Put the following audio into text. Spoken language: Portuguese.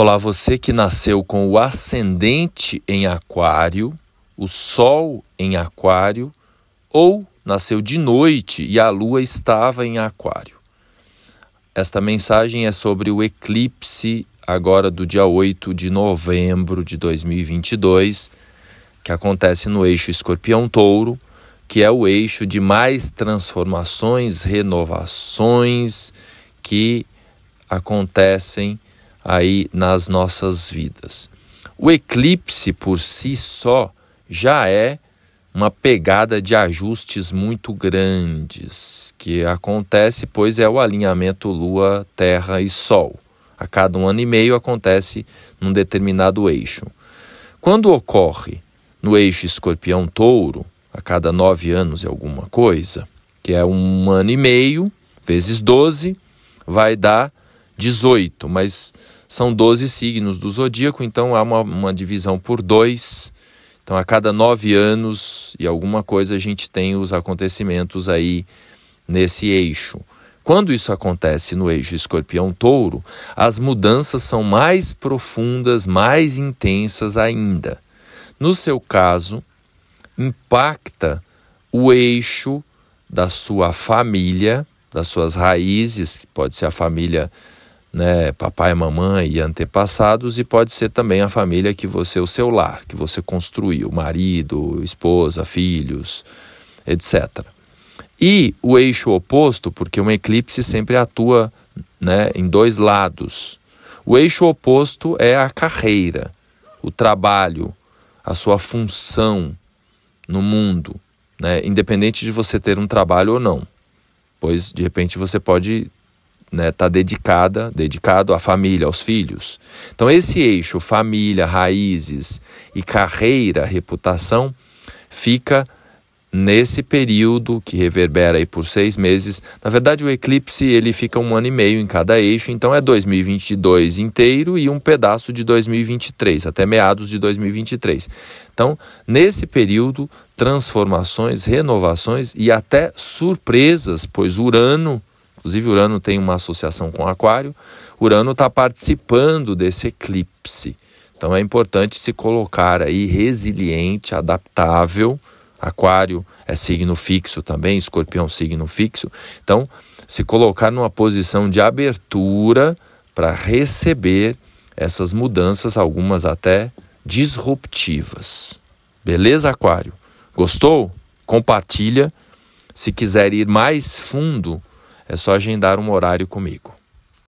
Olá, você que nasceu com o ascendente em Aquário, o Sol em Aquário, ou nasceu de noite e a Lua estava em Aquário. Esta mensagem é sobre o eclipse agora do dia 8 de novembro de 2022, que acontece no eixo Escorpião-Touro, que é o eixo de mais transformações, renovações que acontecem aí nas nossas vidas. O eclipse por si só já é uma pegada de ajustes muito grandes que acontece, pois é o alinhamento Lua, Terra e Sol. A cada um ano e meio acontece num determinado eixo. Quando ocorre no eixo Escorpião-Touro, a cada nove anos é alguma coisa, que é um ano e meio vezes 12, vai dar 18, mas são 12 signos do zodíaco, então há uma, uma divisão por dois. Então, a cada nove anos e alguma coisa, a gente tem os acontecimentos aí nesse eixo. Quando isso acontece no eixo escorpião-touro, as mudanças são mais profundas, mais intensas ainda. No seu caso, impacta o eixo da sua família, das suas raízes, pode ser a família né, papai, mamãe e antepassados, e pode ser também a família que você, o seu lar, que você construiu, marido, esposa, filhos, etc. E o eixo oposto, porque um eclipse sempre atua né, em dois lados. O eixo oposto é a carreira, o trabalho, a sua função no mundo, né, independente de você ter um trabalho ou não. Pois de repente você pode né, tá dedicada, dedicado à família, aos filhos. Então esse eixo família, raízes e carreira, reputação fica nesse período que reverbera aí por seis meses. Na verdade, o eclipse ele fica um ano e meio em cada eixo, então é 2022 inteiro e um pedaço de 2023, até meados de 2023. Então, nesse período, transformações, renovações e até surpresas, pois Urano Inclusive, Urano tem uma associação com Aquário. Urano está participando desse eclipse. Então é importante se colocar aí resiliente, adaptável. Aquário é signo fixo também, escorpião signo fixo. Então, se colocar numa posição de abertura para receber essas mudanças, algumas até disruptivas. Beleza, Aquário? Gostou? Compartilha. Se quiser ir mais fundo é só agendar um horário comigo.